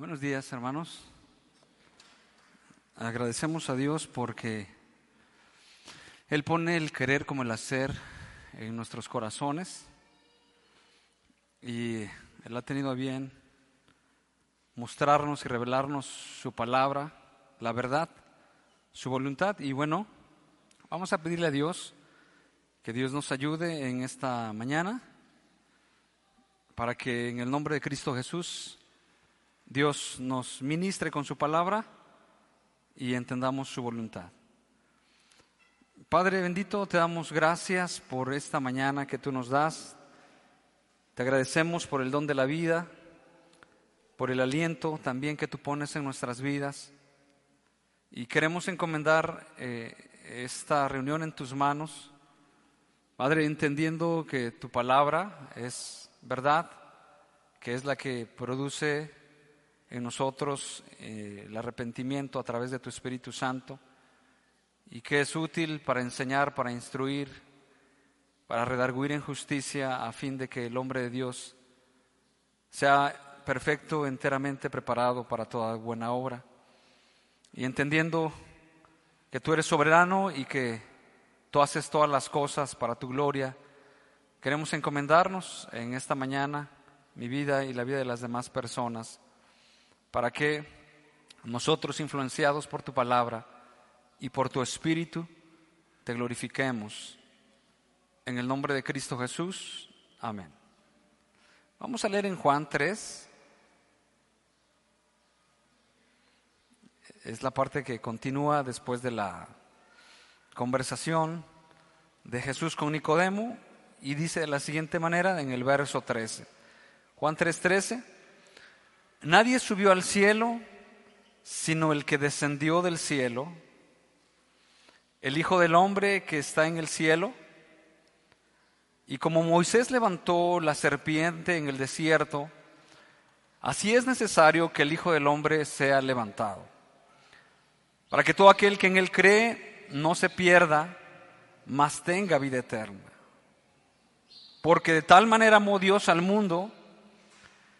Buenos días, hermanos. Agradecemos a Dios porque Él pone el querer como el hacer en nuestros corazones y Él ha tenido a bien mostrarnos y revelarnos su palabra, la verdad, su voluntad. Y bueno, vamos a pedirle a Dios que Dios nos ayude en esta mañana para que en el nombre de Cristo Jesús Dios nos ministre con su palabra y entendamos su voluntad. Padre bendito, te damos gracias por esta mañana que tú nos das. Te agradecemos por el don de la vida, por el aliento también que tú pones en nuestras vidas. Y queremos encomendar eh, esta reunión en tus manos. Padre, entendiendo que tu palabra es verdad, que es la que produce en nosotros eh, el arrepentimiento a través de tu Espíritu Santo y que es útil para enseñar, para instruir, para redarguir en justicia a fin de que el hombre de Dios sea perfecto, enteramente preparado para toda buena obra. Y entendiendo que tú eres soberano y que tú haces todas las cosas para tu gloria, queremos encomendarnos en esta mañana mi vida y la vida de las demás personas para que nosotros, influenciados por tu palabra y por tu espíritu, te glorifiquemos. En el nombre de Cristo Jesús. Amén. Vamos a leer en Juan 3. Es la parte que continúa después de la conversación de Jesús con Nicodemo y dice de la siguiente manera en el verso 13. Juan 3:13. Nadie subió al cielo sino el que descendió del cielo, el Hijo del Hombre que está en el cielo. Y como Moisés levantó la serpiente en el desierto, así es necesario que el Hijo del Hombre sea levantado, para que todo aquel que en él cree no se pierda, mas tenga vida eterna. Porque de tal manera amó Dios al mundo,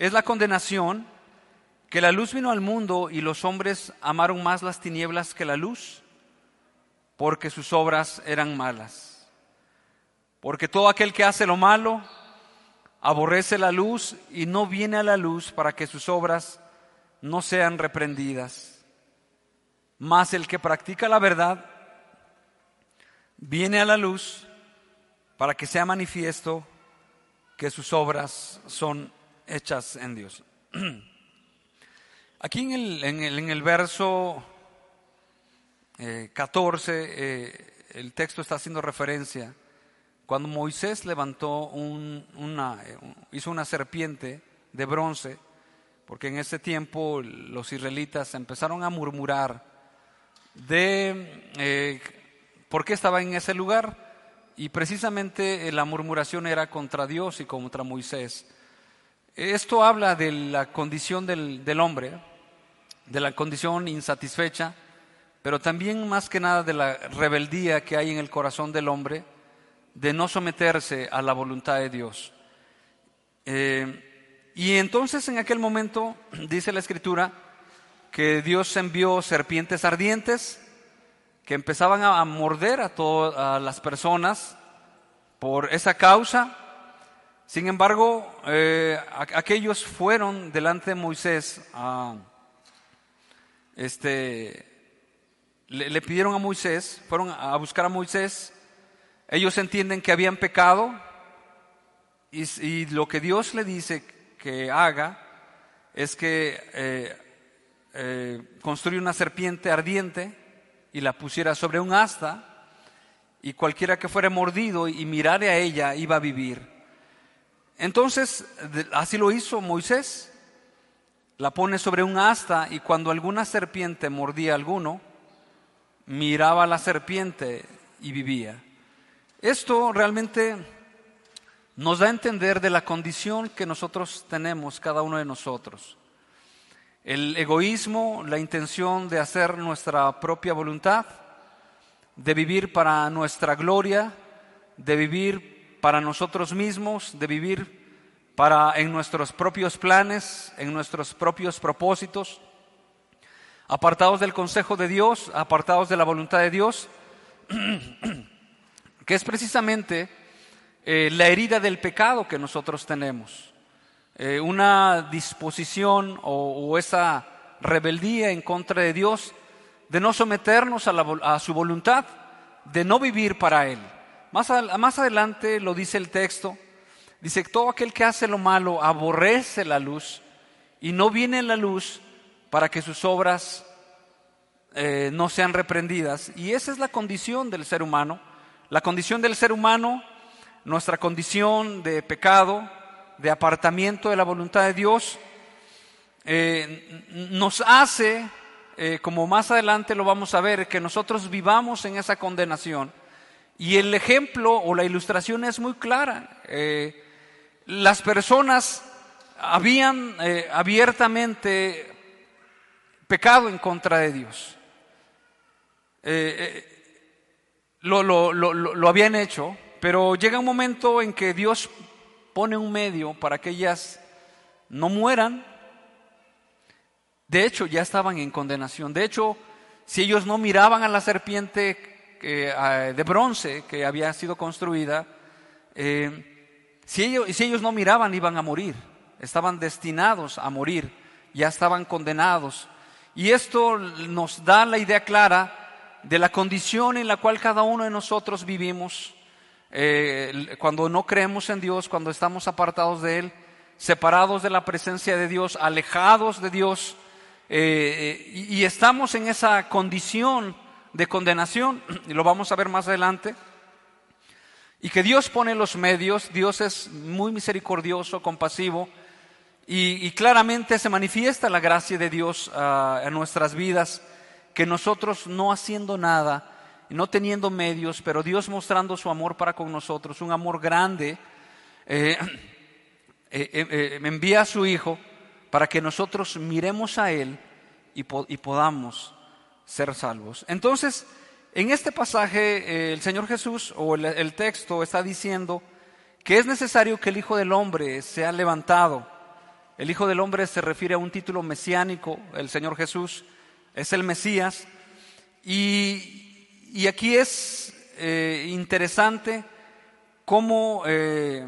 es la condenación que la luz vino al mundo y los hombres amaron más las tinieblas que la luz, porque sus obras eran malas. Porque todo aquel que hace lo malo aborrece la luz y no viene a la luz para que sus obras no sean reprendidas. Mas el que practica la verdad viene a la luz para que sea manifiesto que sus obras son hechas en Dios. Aquí en el, en el, verso 14, eh, eh, el texto está haciendo referencia cuando Moisés levantó una, eh, hizo una serpiente de bronce, porque en ese tiempo los israelitas empezaron a murmurar de por qué estaba en ese lugar, y precisamente la murmuración era contra Dios y contra Moisés. Esto habla de la condición del, del, hombre, de la condición insatisfecha, pero también más que nada de la rebeldía que hay en el corazón del hombre de no someterse a la voluntad de Dios. Eh, y entonces en aquel momento dice la escritura que Dios envió serpientes ardientes que empezaban a morder a todas las personas por esa causa sin embargo, eh, aquellos fueron delante de Moisés a, este, le, pidieron a Moisés, fueron a buscar a Moisés, ellos entienden que habían pecado y, lo que Dios le dice que haga es que eh, eh, construya una serpiente ardiente y la pusiera sobre un asta y cualquiera que fuera mordido y mirare a ella iba a vivir. Entonces, así lo hizo Moisés. la pone sobre un asta y cuando alguna serpiente mordía a alguno, miraba a la serpiente y vivía. Esto realmente nos da a entender de la condición que nosotros tenemos, cada uno de nosotros. El egoísmo, la intención de hacer nuestra propia voluntad, de vivir para nuestra gloria, de vivir para nosotros mismos, de vivir para en nuestros propios planes, en nuestros propios propósitos, apartados del consejo de Dios, apartados de la voluntad de Dios, que es precisamente eh, la herida del pecado que nosotros tenemos, eh, una disposición o, esa rebeldía en contra de Dios de no someternos a, su voluntad, de no vivir para Él. Más, más adelante lo dice el texto, dice, todo aquel que hace lo malo aborrece la luz y no viene en la luz para que sus obras eh, no sean reprendidas. Y esa es la condición del ser humano. La condición del ser humano nuestra condición de pecado, de apartamiento de la voluntad de Dios, eh, nos hace, eh, como más adelante lo vamos a ver, que nosotros vivamos en esa condenación. Y el ejemplo o la ilustración es muy clara. Eh, las personas habían abiertamente pecado en contra de Dios. lo, lo habían hecho, pero llega un momento en que Dios pone un medio para que ellas no mueran. De hecho, ya estaban en condenación. De hecho, si ellos no miraban a la serpiente de bronce que había sido construida, eh, si, ellos, si ellos no miraban iban a morir. Estaban destinados a morir. Ya estaban condenados. Y esto nos da la idea clara de la condición en la cual cada uno de nosotros vivimos eh, cuando no creemos en Dios, cuando estamos apartados de Él, separados de la presencia de Dios, alejados de Dios, eh, y, estamos en esa condición de condenación, y lo vamos a ver más adelante, y que Dios pone los medios, Dios es muy misericordioso, compasivo, y, claramente se manifiesta la gracia de Dios ah, en nuestras vidas, que nosotros no haciendo nada, no teniendo medios, pero Dios mostrando su amor para con nosotros, un amor grande, eh, eh, eh, envía a su Hijo para que nosotros miremos a Él y, podamos ser salvos. Entonces, en este pasaje el Señor Jesús o el, texto está diciendo que es necesario que el Hijo del Hombre sea levantado. El Hijo del Hombre se refiere a un título mesiánico, el Señor Jesús es el Mesías, y, y aquí es eh, interesante cómo eh,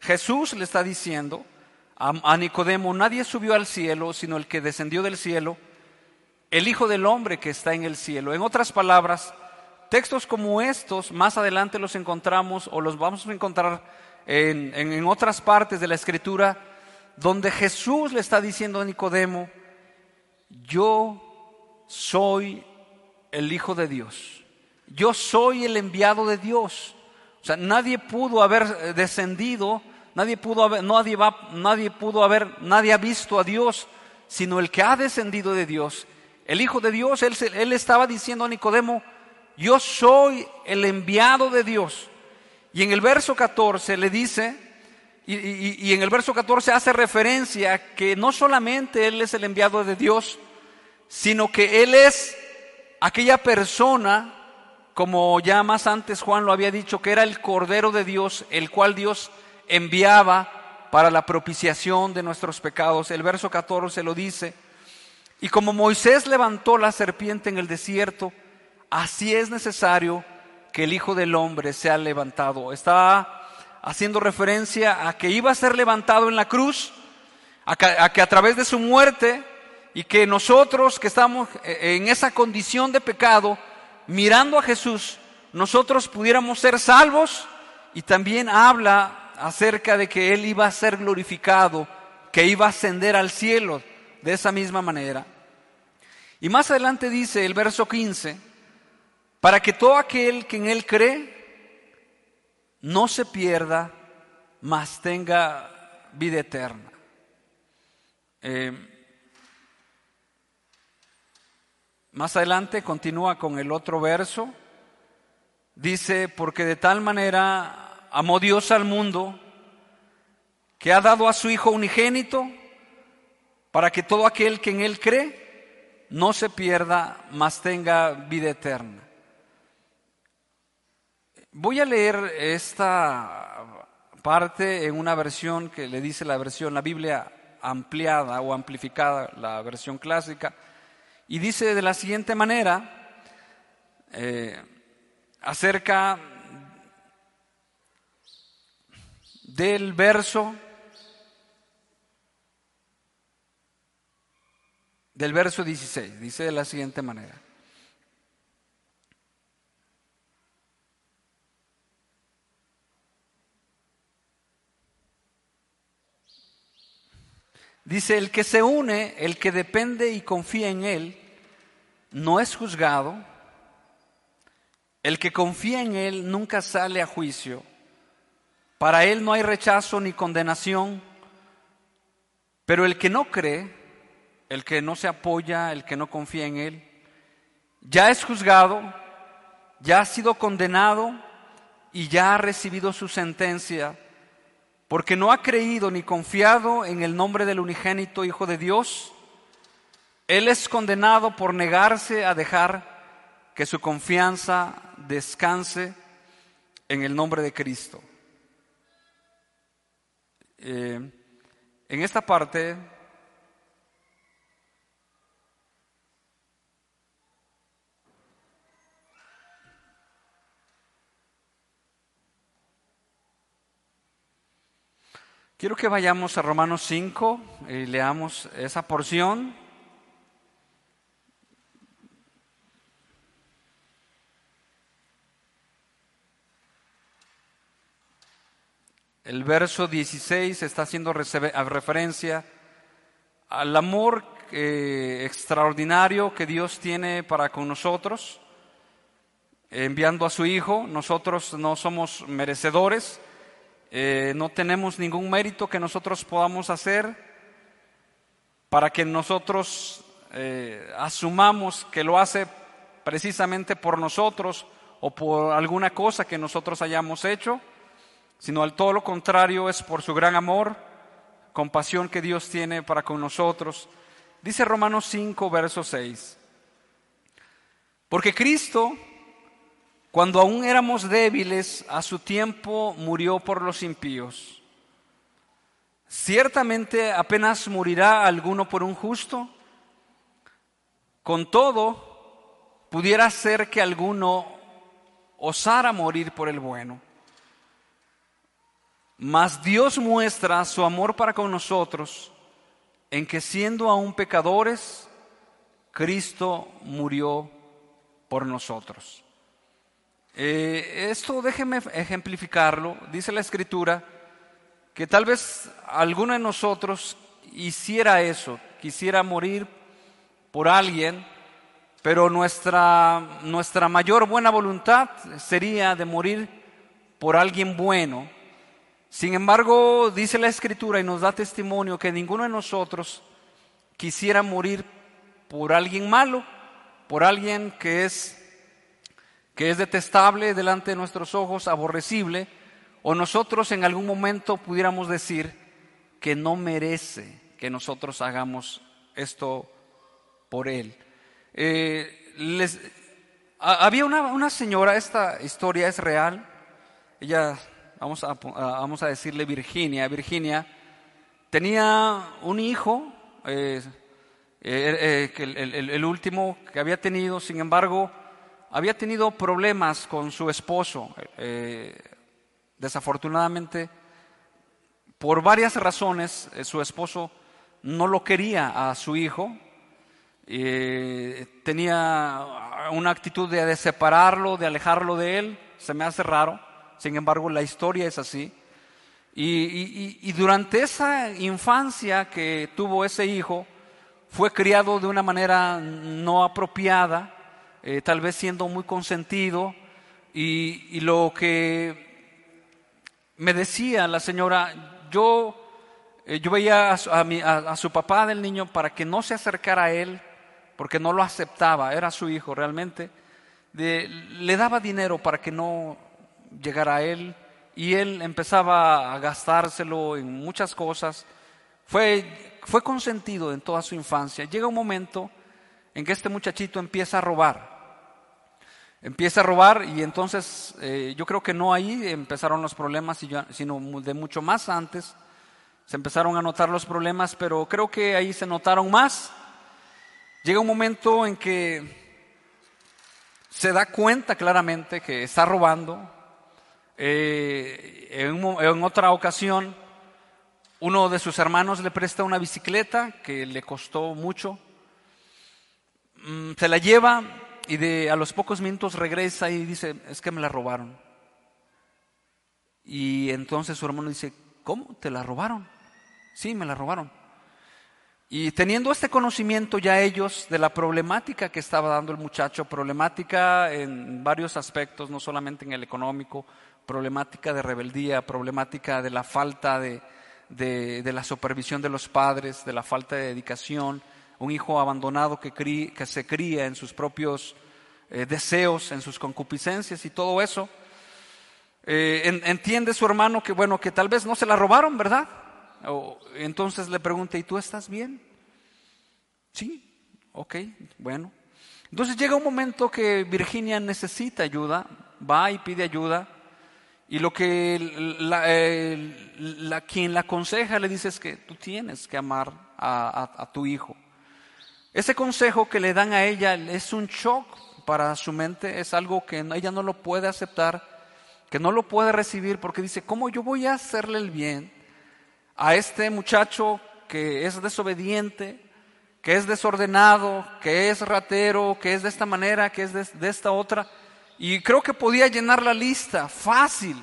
Jesús le está diciendo a, Nicodemo, nadie subió al cielo, sino el que descendió del cielo, el Hijo del Hombre que está en el cielo. En otras palabras, textos como estos, más adelante los encontramos o los vamos a encontrar en, en otras partes de la Escritura, donde Jesús le está diciendo a Nicodemo, yo soy el Hijo de Dios. Yo soy el enviado de Dios. O sea, nadie pudo haber eh, descendido, nadie pudo haber, nadie, va, nadie pudo haber, nadie ha visto a Dios, sino el que ha descendido de Dios. El Hijo de Dios, él, él estaba diciendo a Nicodemo, yo soy el enviado de Dios. Y en el verso 14 le dice, y, y, en el verso 14 hace referencia que no solamente Él es el enviado de Dios, sino que Él es aquella persona, como ya más antes Juan lo había dicho, que era el Cordero de Dios, el cual Dios enviaba para la propiciación de nuestros pecados. El verso 14 lo dice, y como Moisés levantó la serpiente en el desierto, así es necesario que el Hijo del Hombre sea levantado. Está haciendo referencia a que iba a ser levantado en la cruz, a que a, través de su muerte y que nosotros que estamos eh, en esa condición de pecado, mirando a Jesús, nosotros pudiéramos ser salvos y también habla acerca de que Él iba a ser glorificado, que iba a ascender al cielo de esa misma manera. Y más adelante dice el verso 15, para que todo aquel que en él cree no se pierda, mas tenga vida eterna. Eh, más adelante continúa con el otro verso. Dice, porque de tal manera amó Dios al mundo que ha dado a su Hijo unigénito para que todo aquel que en Él cree no se pierda, mas tenga vida eterna. Voy a leer esta parte en una versión que le dice la versión, la Biblia ampliada o amplificada, la versión clásica, y dice de la siguiente manera, eh, acerca del verso del verso 16. Dice de la siguiente manera. Dice, el que se une, el que depende y confía en Él, no es juzgado. El que confía en Él nunca sale a juicio. Para Él no hay rechazo ni condenación. Pero el que no cree, el que no se apoya, el que no confía en Él, ya es juzgado, ya ha sido condenado y ya ha recibido su sentencia, porque no ha creído ni confiado en el nombre del unigénito Hijo de Dios. Él es condenado por negarse a dejar que su confianza descanse en el nombre de Cristo. Eh, en esta parte Quiero que vayamos a Romanos 5 y leamos esa porción. El verso 16 está haciendo referencia al amor eh, extraordinario que Dios tiene para con nosotros, enviando a su Hijo. Nosotros no somos merecedores, eh, no tenemos ningún mérito que nosotros podamos hacer para que nosotros eh, asumamos que lo hace precisamente por nosotros o por alguna cosa que nosotros hayamos hecho, sino al todo lo contrario es por su gran amor, compasión que Dios tiene para con nosotros. Dice Romanos 5, verso 6. Porque Cristo cuando aún éramos débiles, a su tiempo murió por los impíos. Ciertamente apenas morirá alguno por un justo. Con todo, pudiera ser que alguno osara morir por el bueno. Mas Dios muestra su amor para con nosotros en que siendo aún pecadores, Cristo murió por nosotros. Eh, esto déjeme ejemplificarlo. Dice la escritura que tal vez alguno de nosotros hiciera eso, quisiera morir por alguien, pero nuestra, nuestra mayor buena voluntad sería de morir por alguien bueno. Sin embargo, dice la escritura y nos da testimonio que ninguno de nosotros quisiera morir por alguien malo, por alguien que es que es detestable delante de nuestros ojos, aborrecible, o nosotros en algún momento pudiéramos decir que no merece que nosotros hagamos esto por él. Eh, les, había una, señora, esta historia es real, ella, vamos a, vamos a decirle Virginia, Virginia tenía un hijo, eh, eh, el último que había tenido, sin embargo, había tenido problemas con su esposo. Eh, desafortunadamente, por varias razones, eh, su esposo no lo quería a su hijo. Eh, tenía una actitud de, separarlo, de alejarlo de él. Se me hace raro. Sin embargo, la historia es así. y durante esa infancia que tuvo ese hijo, fue criado de una manera no apropiada eh, tal vez siendo muy consentido, y, lo que me decía la señora, yo, eh, yo veía a su, papá del niño para que no se acercara a él, porque no lo aceptaba, era su hijo realmente. le daba dinero para que no llegara a él y él empezaba a gastárselo en muchas cosas. Fue, fue consentido en toda su infancia. Llega un momento en que este muchachito empieza a robar. Empieza a robar y entonces eh, yo creo que no ahí empezaron los problemas, sino de mucho más antes. Se empezaron a notar los problemas, pero creo que ahí se notaron más. Llega un momento en que se da cuenta claramente que está robando, eh, en, otra ocasión, uno de sus hermanos le presta una bicicleta que le costó mucho. Mm, se la lleva y de, a los pocos minutos regresa y dice, es que me la robaron. Y entonces su hermano dice, ¿cómo? ¿Te la robaron? Sí, me la robaron. Y teniendo este conocimiento ya ellos de la problemática que estaba dando el muchacho, problemática en varios aspectos, no solamente en el económico, problemática de rebeldía, problemática de la falta de, de, la supervisión de los padres, de la falta de dedicación, un hijo abandonado que, se cría en sus propios eh, deseos, en sus concupiscencias y todo eso. Eh, entiende su hermano que, bueno, que tal vez no se la robaron, ¿verdad? Entonces le pregunta, ¿y tú estás bien? Sí, ok, bueno. Entonces llega un momento que Virginia necesita ayuda, va y pide ayuda. Y lo que la, quien la aconseja le dice es que tú tienes que amar a, tu hijo. Ese consejo que le dan a ella es un shock para su mente, es algo que ella no lo puede aceptar, que no lo puede recibir porque dice, ¿cómo yo voy a hacerle el bien a este muchacho que es desobediente, que es desordenado, que es ratero, que es de esta manera, que es de esta otra? Y creo que podía llenar la lista fácil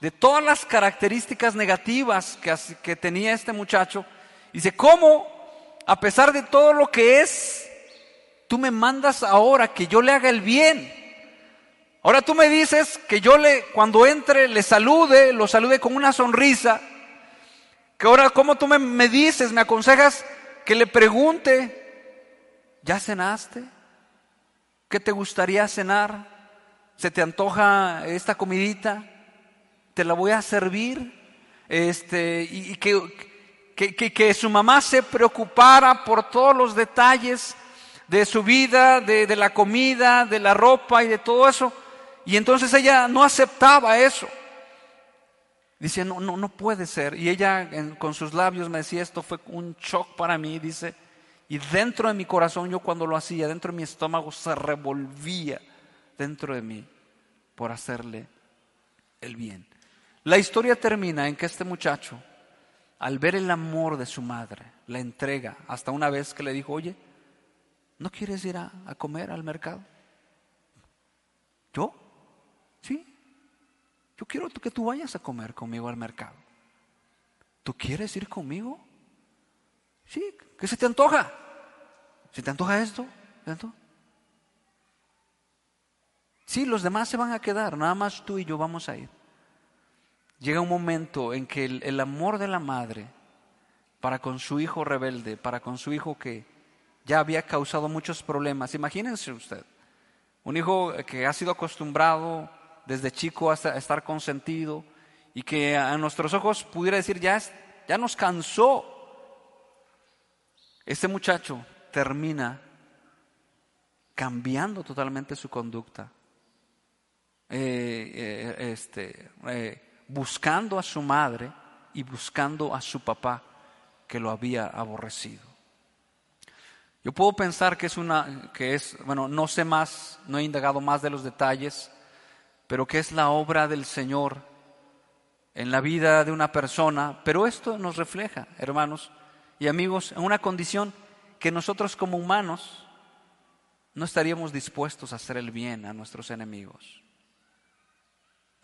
de todas las características negativas que, que tenía este muchacho. Dice, ¿cómo, a pesar de todo lo que es, tú me mandas ahora que yo le haga el bien? Ahora tú me dices que yo le, cuando entre, le salude, lo salude con una sonrisa. Que ahora, ¿cómo tú me, me dices, me aconsejas que le pregunte, ¿ya cenaste? ¿Qué te gustaría cenar? ¿Se te antoja esta comidita? Te la voy a servir. Este, y, que, que, que, su mamá se preocupara por todos los detalles de su vida, de, de la comida, de la ropa y de todo eso. Y entonces ella no aceptaba eso. Dice, no, no, no puede ser. Y ella con sus labios me decía, esto fue un shock para mí, dice. Y dentro de mi corazón, yo cuando lo hacía, dentro de mi estómago se revolvía dentro de mí por hacerle el bien. La historia termina en que este muchacho, al ver el amor de su madre, la entrega hasta una vez que le dijo, oye, ¿no quieres ir a, comer al mercado? ¿Yo? Sí. Yo quiero que tú vayas a comer conmigo al mercado. ¿Tú quieres ir conmigo? Sí, ¿qué se te antoja? ¿Se te antoja esto? ¿Esto? Sí, los demás se van a quedar, nada más tú y yo vamos a ir. Llega un momento en que el, amor de la madre para con su hijo rebelde, para con su hijo que ya había causado muchos problemas, imagínense usted, un hijo que ha sido acostumbrado desde chico a estar consentido y que a nuestros ojos pudiera decir, ya, ya nos cansó. Este muchacho termina cambiando totalmente su conducta eh, eh, este, eh, buscando a su madre y buscando a su papá que lo había aborrecido. Yo puedo pensar que es una, que es, bueno, no sé más, no he indagado más de los detalles, pero que es la obra del Señor en la vida de una persona, pero esto nos refleja, hermanos y amigos, en una condición que nosotros como humanos no estaríamos dispuestos a hacer el bien a nuestros enemigos.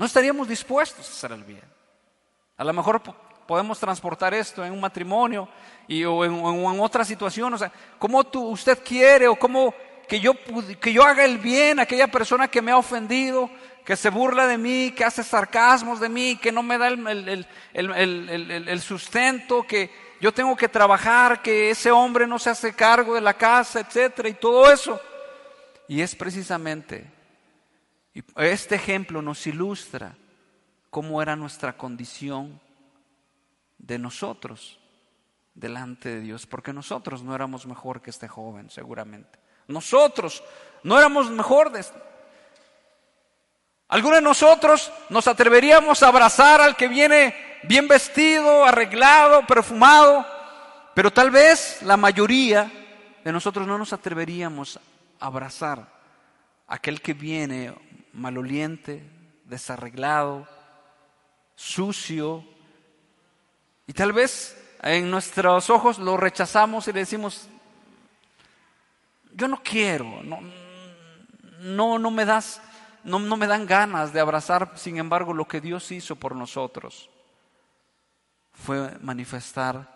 No estaríamos dispuestos a hacer el bien. A lo mejor podemos transportar esto en un matrimonio y, o, en, otra situación. O sea, ¿cómo tú, usted quiere o cómo que yo, que yo haga el bien a aquella persona que me ha ofendido, que se burla de mí, que hace sarcasmos de mí, que no me da el, el, el sustento, que yo tengo que trabajar, que ese hombre no se hace cargo de la casa, etcétera, y todo eso. Y es precisamente, este ejemplo nos ilustra cómo era nuestra condición de nosotros delante de Dios, porque nosotros no éramos mejor que este joven, seguramente. Nosotros no éramos mejor de este. Algunos de nosotros nos atreveríamos a abrazar al que viene bien vestido, arreglado, perfumado, pero tal vez la mayoría de nosotros no nos atreveríamos a abrazar a aquel que viene maloliente, desarreglado, sucio, y tal vez en nuestros ojos lo rechazamos y le decimos, yo no quiero, no, no, no me das no, me dan ganas de abrazar, sin embargo, lo que Dios hizo por nosotros fue manifestar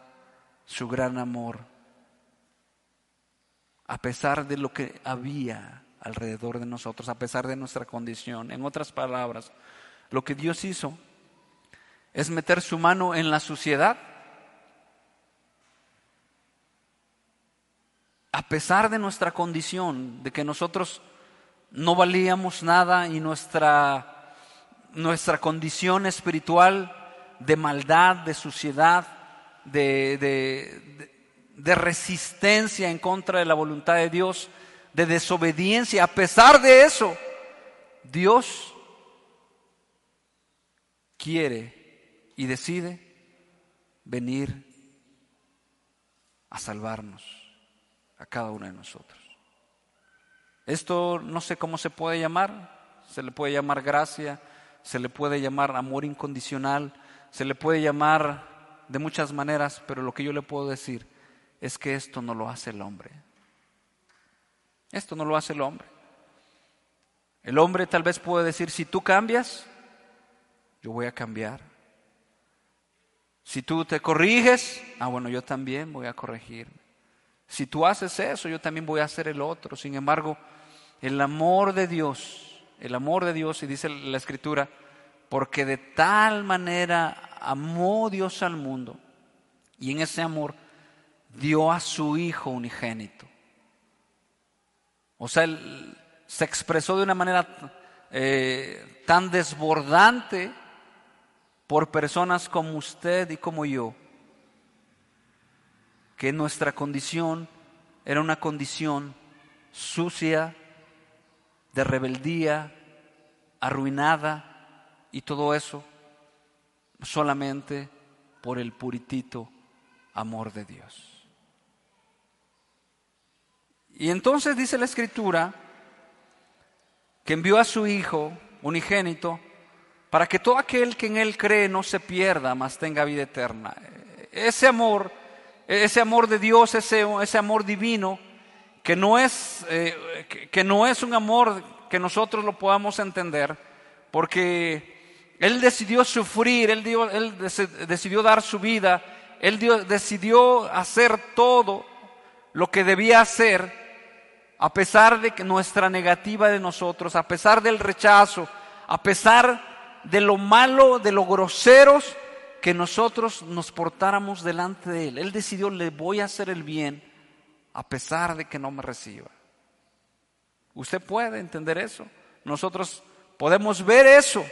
su gran amor, a pesar de lo que había alrededor de nosotros, a pesar de nuestra condición. En otras palabras, lo que Dios hizo es meter su mano en la suciedad, a pesar de nuestra condición, de que nosotros no valíamos nada y nuestra, nuestra condición espiritual de maldad, de suciedad, de, de, de, resistencia en contra de la voluntad de Dios, de desobediencia, a pesar de eso, Dios quiere y decide venir a salvarnos a cada uno de nosotros. Esto no sé cómo se puede llamar, se le puede llamar gracia, se le puede llamar amor incondicional, se le puede llamar de muchas maneras, pero lo que yo le puedo decir es que esto no lo hace el hombre. Esto no lo hace el hombre. El hombre tal vez puede decir, si tú cambias, yo voy a cambiar. Si tú te corriges, ah bueno, yo también voy a corregir. Si tú haces eso, yo también voy a hacer el otro. Sin embargo, el amor de Dios, el amor de Dios, y dice la escritura, porque de tal manera amó Dios al mundo, y en ese amor dio a su Hijo unigénito. O sea, él se expresó de una manera eh, tan desbordante por personas como usted y como yo, que nuestra condición era una condición sucia, de rebeldía, arruinada y todo eso solamente por el puritito amor de Dios. Y entonces dice la escritura que envió a su Hijo unigénito para que todo aquel que en Él cree no se pierda, mas tenga vida eterna. Ese amor, ese amor de Dios, ese, ese amor divino, que no es, eh, que, no es un amor que nosotros lo podamos entender, porque Él decidió sufrir, Él, él decidió dar su vida, Él decidió hacer todo lo que debía hacer, a pesar de que nuestra negativa de nosotros, a pesar del rechazo, a pesar de lo malo, de lo groseros que nosotros nos portáramos delante de Él. Él decidió, le voy a hacer el bien a pesar de que no me reciba. Usted puede entender eso. Nosotros podemos ver eso.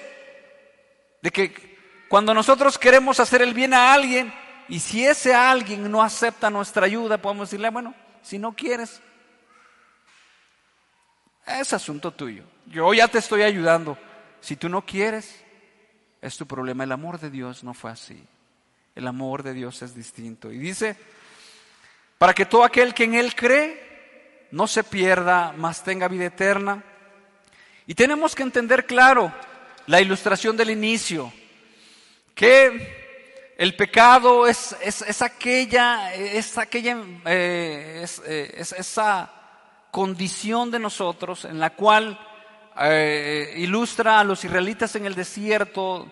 De que cuando nosotros queremos hacer el bien a alguien y si ese alguien no acepta nuestra ayuda, podemos decirle, bueno, si no quieres, es asunto tuyo. Yo ya te estoy ayudando. Si tú no quieres, es tu problema. El amor de Dios no fue así. El amor de Dios es distinto. Y dice para que todo aquel que en Él cree no se pierda, mas tenga vida eterna. Y tenemos que entender claro la ilustración del inicio, que el pecado es, es, aquella, es aquella eh, eh, es, esa condición de nosotros en la cual eh, ilustra a los israelitas en el desierto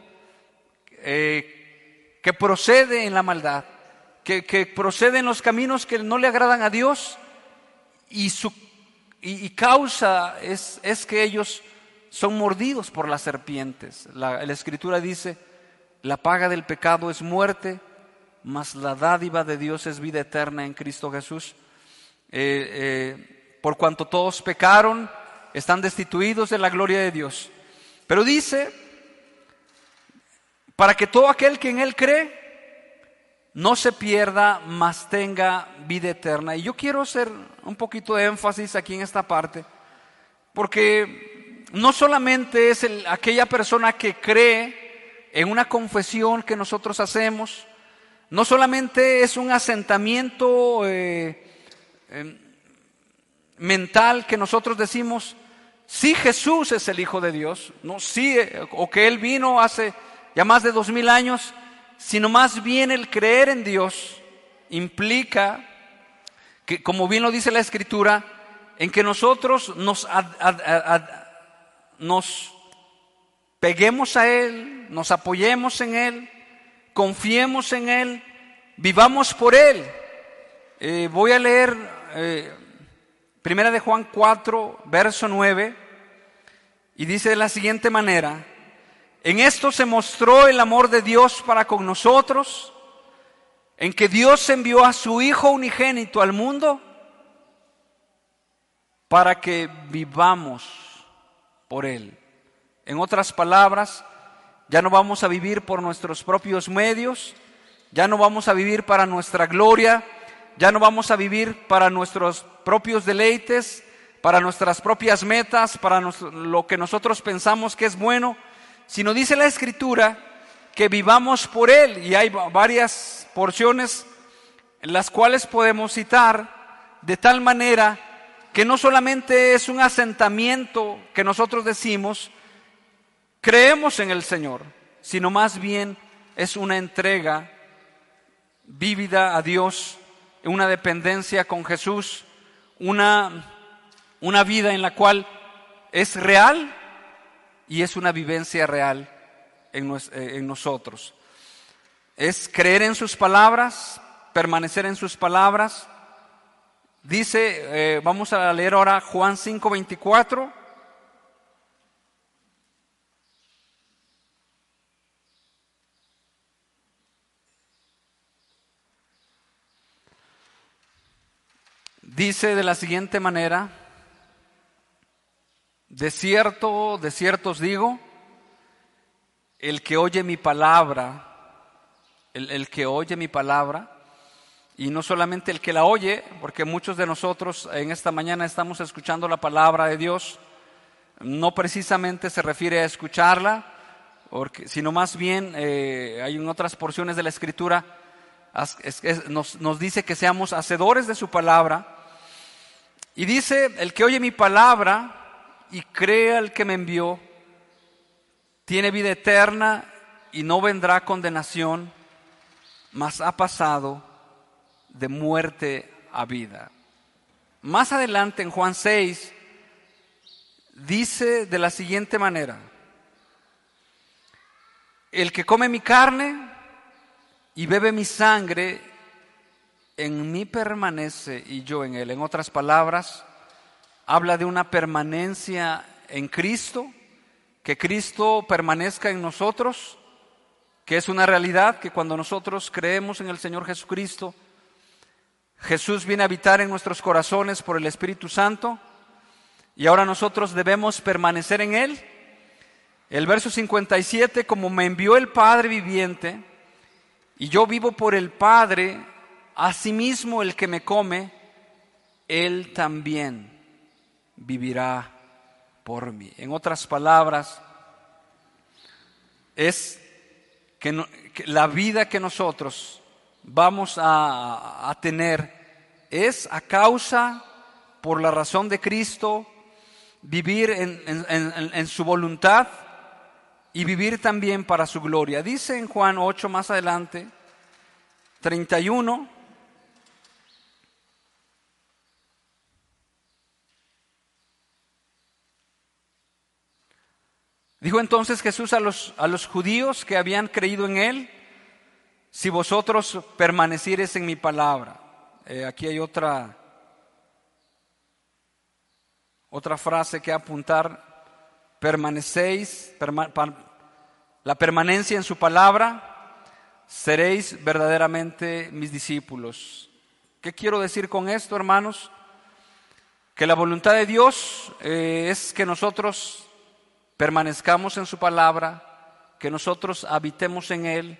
que procede en la maldad que, que proceden los caminos que no le agradan a Dios y, su, y, causa es, es, que ellos son mordidos por las serpientes. La, escritura dice, la paga del pecado es muerte mas la dádiva de Dios es vida eterna en Cristo Jesús. Eh, eh, por cuanto todos pecaron, están destituidos de la gloria de Dios. Pero dice, para que todo aquel que en Él cree no se pierda, mas tenga vida eterna. Y yo quiero hacer un poquito de énfasis aquí en esta parte, porque no solamente es aquella persona que cree en una confesión que nosotros hacemos, no solamente es un asentamiento eh, em, mental que nosotros decimos, sí Jesús es el Hijo de Dios, no sí, eh, o que Él vino hace ya más de dos mil años, sino más bien el creer en Dios implica que, como bien lo dice la Escritura, en que nosotros nos, nos peguemos a Él, nos apoyemos en Él, confiemos en Él, vivamos por Él. Eh, voy a leer eh, Primera de Juan 4, verso 9, y dice de la siguiente manera, en esto se mostró el amor de Dios para con nosotros, en que Dios envió a su Hijo unigénito al mundo para que vivamos por Él. En otras palabras, ya no vamos a vivir por nuestros propios medios, ya no vamos a vivir para nuestra gloria, ya no vamos a vivir para nuestros propios deleites, para nuestras propias metas, para lo que nosotros pensamos que es bueno, sino dice la escritura que vivamos por Él. Y hay varias porciones en las cuales podemos citar de tal manera que no solamente es un asentamiento que nosotros decimos, creemos en el Señor, sino más bien es una entrega vívida a Dios, una dependencia con Jesús, una, una vida en la cual es real y es una vivencia real en, eh, nosotros. Es creer en sus palabras, permanecer en sus palabras. Dice, eh, vamos a leer ahora Juan 5:24. Dice de la siguiente manera, de cierto, de cierto os digo, el que oye mi palabra, el, que oye mi palabra, y no solamente el que la oye, porque muchos de nosotros en esta mañana estamos escuchando la palabra de Dios, no precisamente se refiere a escucharla, porque, sino más bien eh, hay en otras porciones de la escritura, nos, nos dice que seamos hacedores de su palabra, y dice, el que oye mi palabra, y crea al que me envió, tiene vida eterna y no vendrá condenación, mas ha pasado de muerte a vida. Más adelante en Juan 6 dice de la siguiente manera, el que come mi carne y bebe mi sangre, en mí permanece y yo en él. En otras palabras, habla de una permanencia en Cristo, que Cristo permanezca en nosotros, que es una realidad que cuando nosotros creemos en el Señor Jesucristo, Jesús viene a habitar en nuestros corazones por el Espíritu Santo y ahora nosotros debemos permanecer en Él. El verso 57, como me envió el Padre viviente y yo vivo por el Padre, asimismo el que me come, Él también vivirá por mí. En otras palabras, es que, la vida que nosotros vamos a, tener es a causa, por la razón de Cristo, vivir en, su voluntad y vivir también para su gloria. Dice en Juan 8 más adelante, 31, Dijo entonces Jesús a los, a los judíos que habían creído en él, si vosotros permanecieres en mi palabra. Eh, aquí hay otra, otra frase que apuntar, permanecéis, la permanencia en su palabra seréis verdaderamente mis discípulos. ¿Qué quiero decir con esto, hermanos? Que la voluntad de Dios eh, es que nosotros permanezcamos en su palabra, que nosotros habitemos en Él.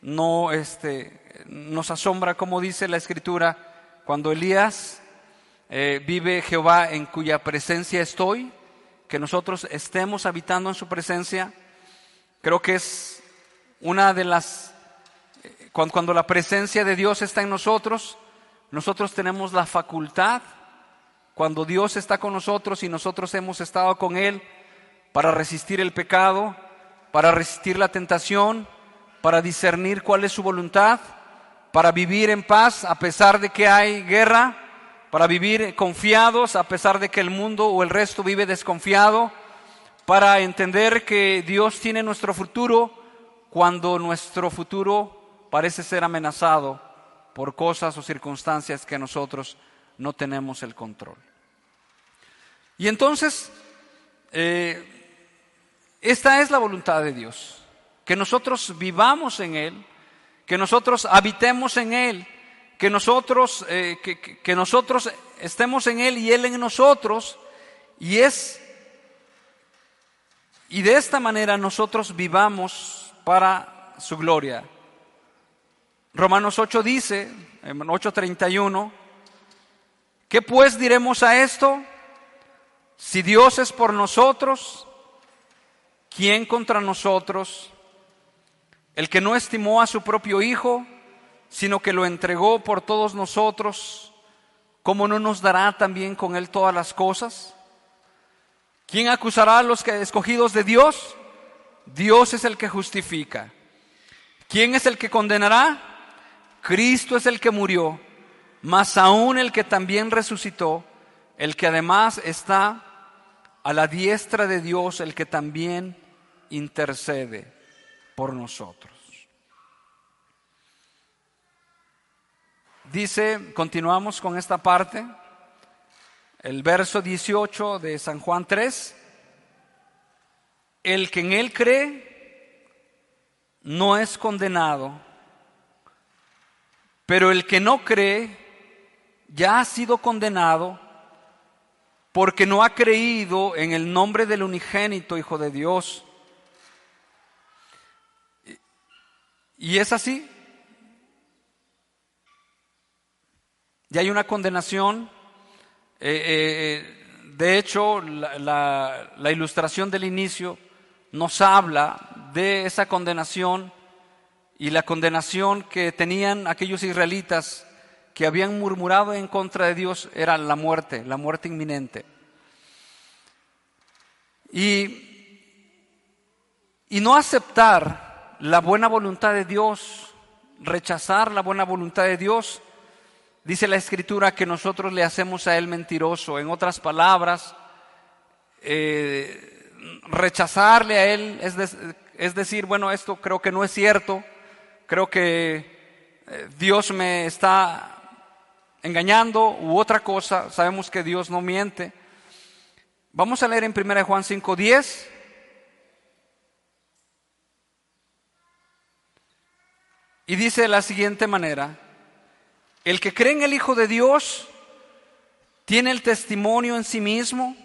No este, nos asombra, como dice la Escritura, cuando Elías eh, vive Jehová en cuya presencia estoy, que nosotros estemos habitando en su presencia. Creo que es una de las, cuando la presencia de Dios está en nosotros, nosotros tenemos la facultad, cuando Dios está con nosotros y nosotros hemos estado con Él, para resistir el pecado, para resistir la tentación, para discernir cuál es su voluntad, para vivir en paz a pesar de que hay guerra, para vivir confiados a pesar de que el mundo o el resto vive desconfiado, para entender que Dios tiene nuestro futuro cuando nuestro futuro parece ser amenazado por cosas o circunstancias que nosotros no tenemos el control. Y entonces, eh, esta es la voluntad de Dios, que nosotros vivamos en Él, que nosotros habitemos en Él, que nosotros, eh, que nosotros estemos en Él y Él en nosotros, y es, y de esta manera nosotros vivamos para su gloria. Romanos 8 dice, en 8:31, ¿qué pues diremos a esto? Si Dios es por nosotros, ¿quién contra nosotros? El que no estimó a su propio Hijo, sino que lo entregó por todos nosotros, ¿cómo no nos dará también con Él todas las cosas? ¿Quién acusará a los escogidos de Dios? Dios es el que justifica. ¿Quién es el que condenará? Cristo es el que murió, más aún el que también resucitó, el que además está a la diestra de Dios, el que también intercede por nosotros. Dice, continuamos con esta parte, el verso 18 de San Juan 3, el que en él cree no es condenado pero el que no cree ya ha sido condenado porque no ha creído en el nombre del unigénito Hijo de Dios. Y es así. Ya hay una condenación. Eh, eh, eh, de hecho, la, la ilustración del inicio nos habla de esa condenación y la condenación que tenían aquellos israelitas que habían murmurado en contra de Dios era la muerte, la muerte inminente. Y, y no aceptar la buena voluntad de Dios, rechazar la buena voluntad de Dios, dice la escritura que nosotros le hacemos a Él mentiroso. En otras palabras, eh, rechazarle a Él es, es decir, bueno, esto creo que no es cierto, creo que eh, Dios me está engañando u otra cosa, sabemos que Dios no miente. Vamos a leer en 1 Juan 5:10. Y dice de la siguiente manera, el que cree en el Hijo de Dios tiene el testimonio en sí mismo,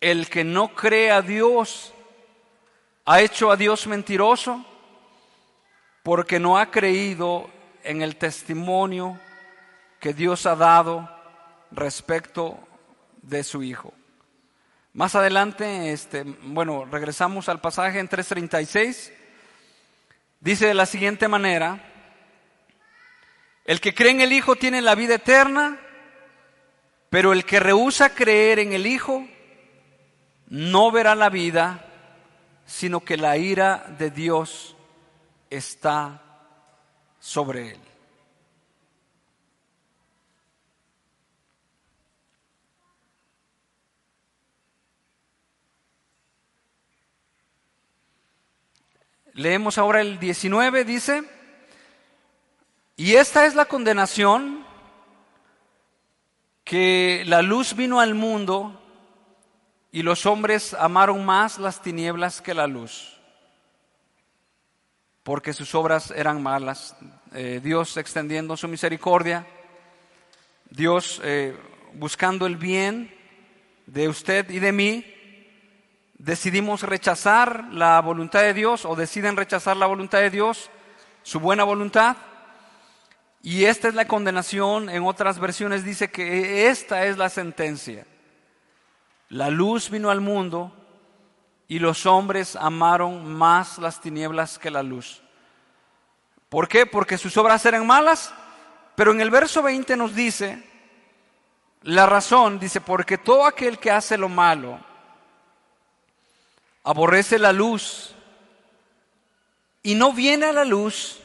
el que no cree a Dios ha hecho a Dios mentiroso porque no ha creído en el testimonio que Dios ha dado respecto de su Hijo. Más adelante, este, bueno, regresamos al pasaje en 3.36. Dice de la siguiente manera, el que cree en el Hijo tiene la vida eterna, pero el que rehúsa creer en el Hijo no verá la vida, sino que la ira de Dios está sobre él. Leemos ahora el 19, dice, y esta es la condenación, que la luz vino al mundo y los hombres amaron más las tinieblas que la luz porque sus obras eran malas. Eh, Dios extendiendo su misericordia, Dios eh, buscando el bien de usted y de mí, decidimos rechazar la voluntad de Dios o deciden rechazar la voluntad de Dios, su buena voluntad. Y esta es la condenación, en otras versiones dice que esta es la sentencia. La luz vino al mundo y los hombres amaron más las tinieblas que la luz. ¿Por qué? Porque sus obras eran malas. Pero en el verso 20 nos dice, la razón, dice, porque todo aquel que hace lo malo aborrece la luz y no viene a la luz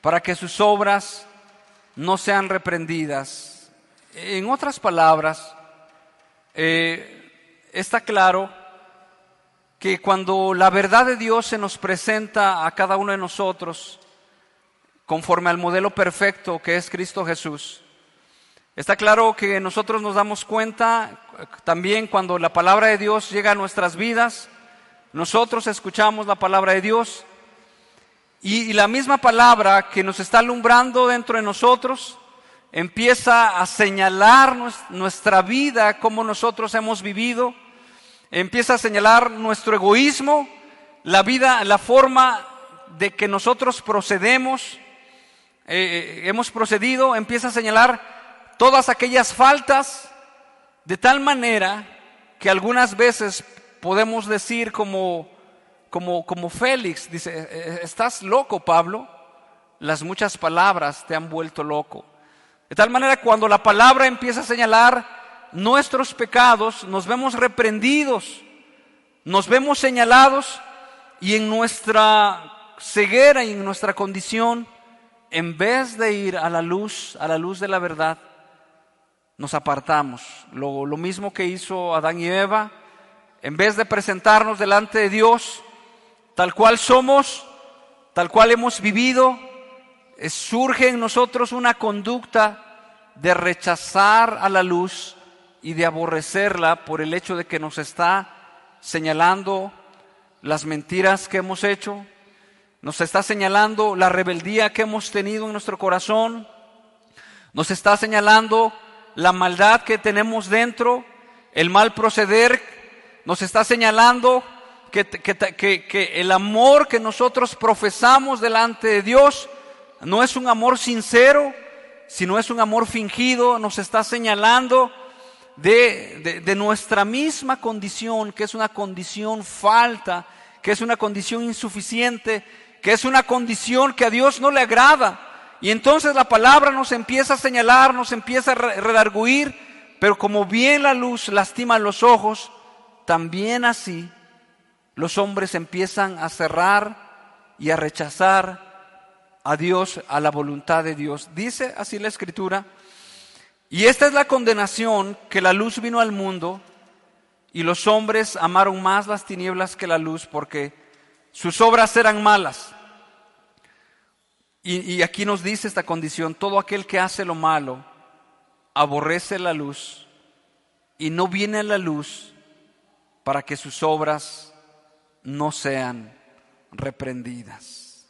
para que sus obras no sean reprendidas. En otras palabras, eh, está claro que cuando la verdad de Dios se nos presenta a cada uno de nosotros, conforme al modelo perfecto que es Cristo Jesús, está claro que nosotros nos damos cuenta también cuando la palabra de Dios llega a nuestras vidas, nosotros escuchamos la palabra de Dios. Y, la misma palabra que nos está alumbrando dentro de nosotros empieza a señalar nuestra vida, como nosotros hemos vivido, empieza a señalar nuestro egoísmo, la vida, la forma de que nosotros procedemos, eh, eh, hemos procedido, empieza a señalar todas aquellas faltas de tal manera que algunas veces podemos decir como como, como Félix, dice, eh, eh, estás loco, Pablo. Las muchas palabras te han vuelto loco. De tal manera, cuando la palabra empieza a señalar nuestros pecados, nos vemos reprendidos, nos vemos señalados y en nuestra ceguera y en nuestra condición, en vez de ir a la luz, a la luz de la verdad, nos apartamos. Lo, lo mismo que hizo Adán y Eva, en vez de presentarnos delante de Dios, tal cual somos, tal cual hemos vivido, surge en nosotros una conducta de rechazar a la luz y de aborrecerla por el hecho de que nos está señalando las mentiras que hemos hecho, nos está señalando la rebeldía que hemos tenido en nuestro corazón, nos está señalando la maldad que tenemos dentro, el mal proceder, nos está señalando que, el amor que nosotros profesamos delante de Dios no es un amor sincero, sino es un amor fingido, nos está señalando de, de, nuestra misma condición, que es una condición falta, que es una condición insuficiente, que es una condición que a Dios no le agrada. Y entonces la palabra nos empieza a señalar, nos empieza a redarguir, pero como bien la luz lastima los ojos, también así los hombres empiezan a cerrar y a rechazar a Dios, a la voluntad de Dios. Dice así la escritura, y esta es la condenación, que la luz vino al mundo y los hombres amaron más las tinieblas que la luz porque sus obras eran malas. Y, aquí nos dice esta condición, todo aquel que hace lo malo aborrece la luz y no viene a la luz para que sus obras no sean reprendidas.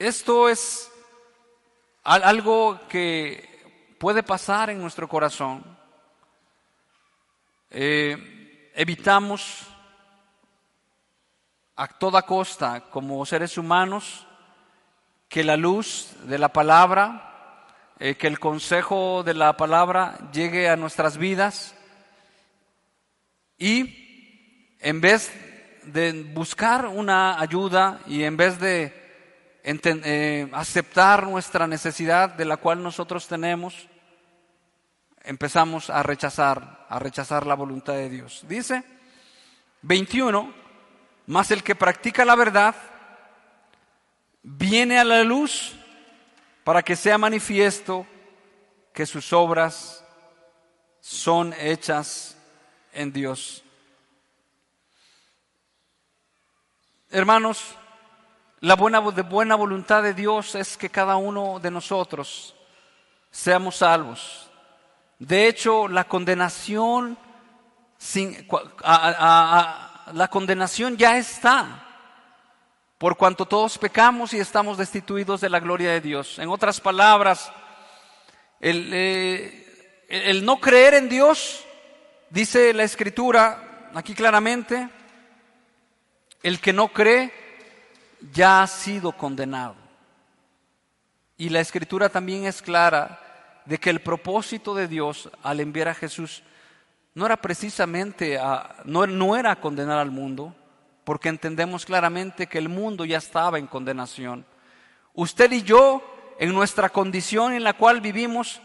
Esto es algo que puede pasar en nuestro corazón. Eh, evitamos a toda costa, como seres humanos, que la luz de la palabra eh, que el consejo de la palabra llegue a nuestras vidas y en vez de buscar una ayuda y en vez de eh, aceptar nuestra necesidad de la cual nosotros tenemos, empezamos a rechazar, a rechazar la voluntad de Dios. Dice 21, más el que practica la verdad viene a la luz para que sea manifiesto que sus obras son hechas en Dios. Hermanos, la buena, de buena voluntad de Dios es que cada uno de nosotros seamos salvos. De hecho, la condenación sin, la condenación ya está, por cuanto todos pecamos y estamos destituidos de la gloria de Dios. En otras palabras, el, eh, el no creer en Dios, dice la Escritura aquí claramente, el que no cree ya ha sido condenado. Y la escritura también es clara de que el propósito de Dios al enviar a Jesús no era precisamente, a, no, no era condenar al mundo, porque entendemos claramente que el mundo ya estaba en condenación. Usted y yo, en nuestra condición en la cual vivimos,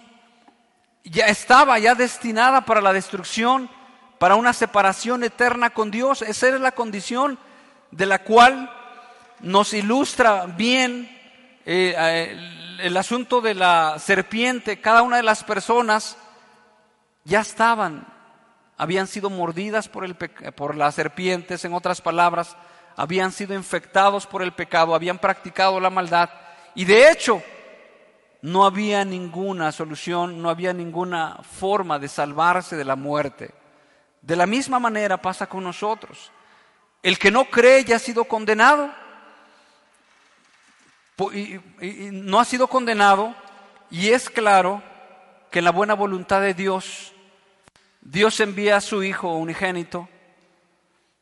ya estaba ya destinada para la destrucción, para una separación eterna con Dios. Esa era la condición de la cual nos ilustra bien eh, eh, el, asunto de la serpiente. Cada una de las personas ya estaban, habían sido mordidas por, el, por las serpientes, en otras palabras, habían sido infectados por el pecado, habían practicado la maldad. Y de hecho, no había ninguna solución, no había ninguna forma de salvarse de la muerte. De la misma manera pasa con nosotros. El que no cree ya ha sido condenado. Y, no ha sido condenado y es claro que en la buena voluntad de Dios, Dios envía a su Hijo unigénito,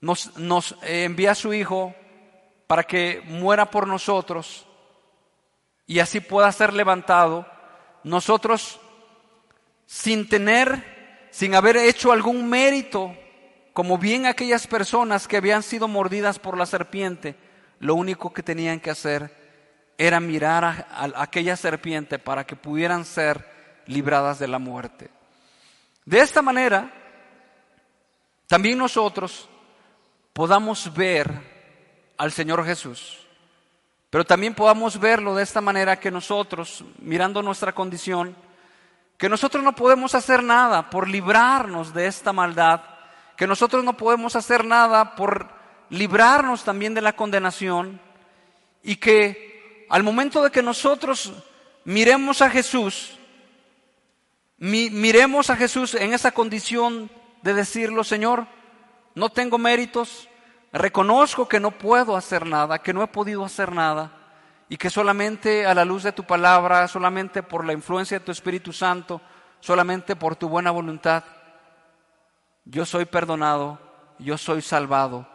nos, nos envía a su Hijo para que muera por nosotros y así pueda ser levantado. Nosotros, sin tener, sin haber hecho algún mérito, como bien aquellas personas que habían sido mordidas por la serpiente, lo único que tenían que hacer era mirar a, aquella serpiente para que pudieran ser libradas de la muerte. De esta manera, también nosotros podamos ver al Señor Jesús, pero también podamos verlo de esta manera que nosotros, mirando nuestra condición, que nosotros no podemos hacer nada por librarnos de esta maldad que nosotros no podemos hacer nada por librarnos también de la condenación y que al momento de que nosotros miremos a Jesús, miremos a Jesús en esa condición de decirlo, Señor, no tengo méritos, reconozco que no puedo hacer nada, que no he podido hacer nada y que solamente a la luz de tu palabra, solamente por la influencia de tu Espíritu Santo, solamente por tu buena voluntad, yo soy perdonado, yo soy salvado.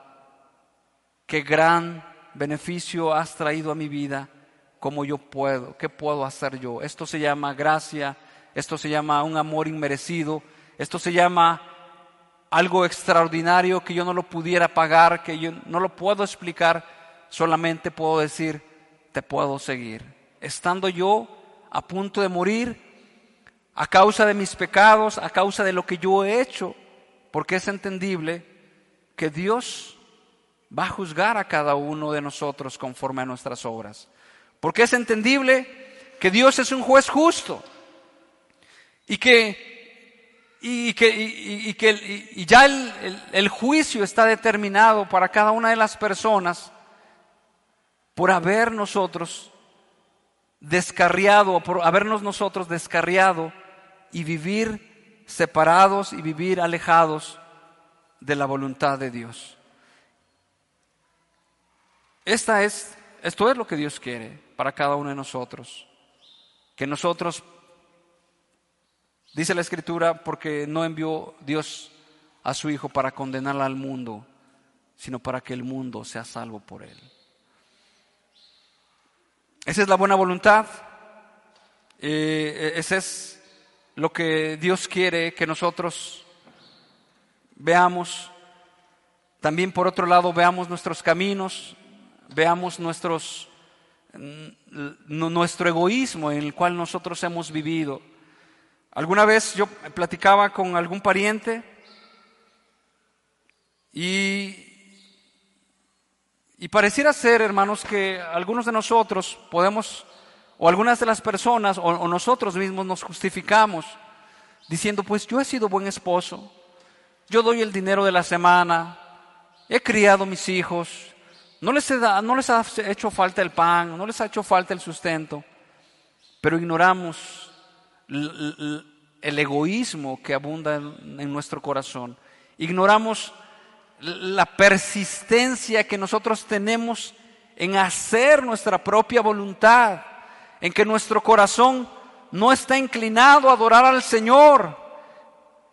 Qué gran beneficio has traído a mi vida, como yo puedo, qué puedo hacer yo. Esto se llama gracia, esto se llama un amor inmerecido, esto se llama algo extraordinario que yo no lo pudiera pagar, que yo no lo puedo explicar, solamente puedo decir, te puedo seguir. Estando yo a punto de morir, a causa de mis pecados, a causa de lo que yo he hecho, porque es entendible que Dios va a juzgar a cada uno de nosotros conforme a nuestras obras. Porque es entendible que Dios es un juez justo y que, y, que, y, que y ya el, el juicio está determinado para cada una de las personas por haber nosotros descarriado, por habernos nosotros descarriado y vivir separados y vivir alejados de la voluntad de Dios. Esta es, esto es lo que Dios quiere para cada uno de nosotros. Que nosotros, dice la Escritura, porque no envió Dios a su Hijo para condenar al mundo, sino para que el mundo sea salvo por él. Esa es la buena voluntad. Eh, ese es lo que Dios quiere que nosotros veamos. También por otro lado veamos nuestros caminos, veamos nuestros, nuestro egoísmo en el cual nosotros hemos vivido. Alguna vez yo platicaba con algún pariente y, pareciera ser, hermanos, que algunos de nosotros podemos o algunas de las personas o, nosotros mismos nos justificamos diciendo, pues yo he sido buen esposo, yo doy el dinero de la semana, he criado mis hijos, no les, no les ha hecho falta el pan, no les ha hecho falta el sustento, pero ignoramos el, egoísmo que abunda en, nuestro corazón. ignoramos la persistencia que nosotros tenemos en hacer nuestra propia voluntad, en que nuestro corazón no está inclinado a adorar al Señor,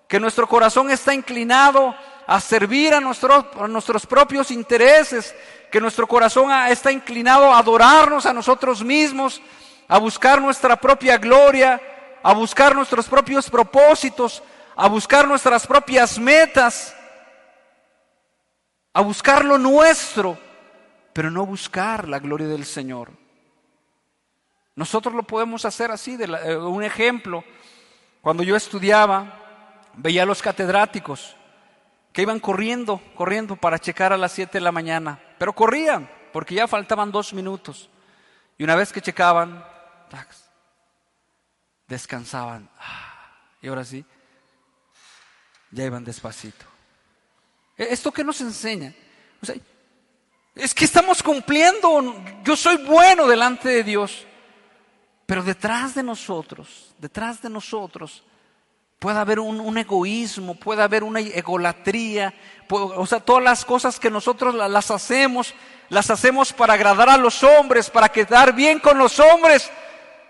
que nuestro corazón está inclinado a servir a, nuestros propios intereses, que nuestro corazón está inclinado a adorarnos a nosotros mismos, a buscar nuestra propia gloria, a buscar nuestros propios propósitos, a buscar nuestras propias metas, a buscar lo nuestro, pero no buscar la gloria del Señor. Nosotros lo podemos hacer así, de eh, un ejemplo. Cuando yo estudiaba, veía a los catedráticos que iban corriendo, corriendo para checar a las 7 de la mañana, pero corrían porque ya faltaban dos minutos. Y una vez que checaban, descansaban. Ah, y ahora sí, ya iban despacito. ¿E-, ¿Esto qué nos enseña? es que estamos cumpliendo, yo soy bueno delante de Dios, pero detrás de nosotros, detrás de nosotros, puede haber un, egoísmo, puede haber una egolatría, o sea, todas las cosas que nosotros las hacemos, las hacemos para agradar a los hombres, para quedar bien con los hombres,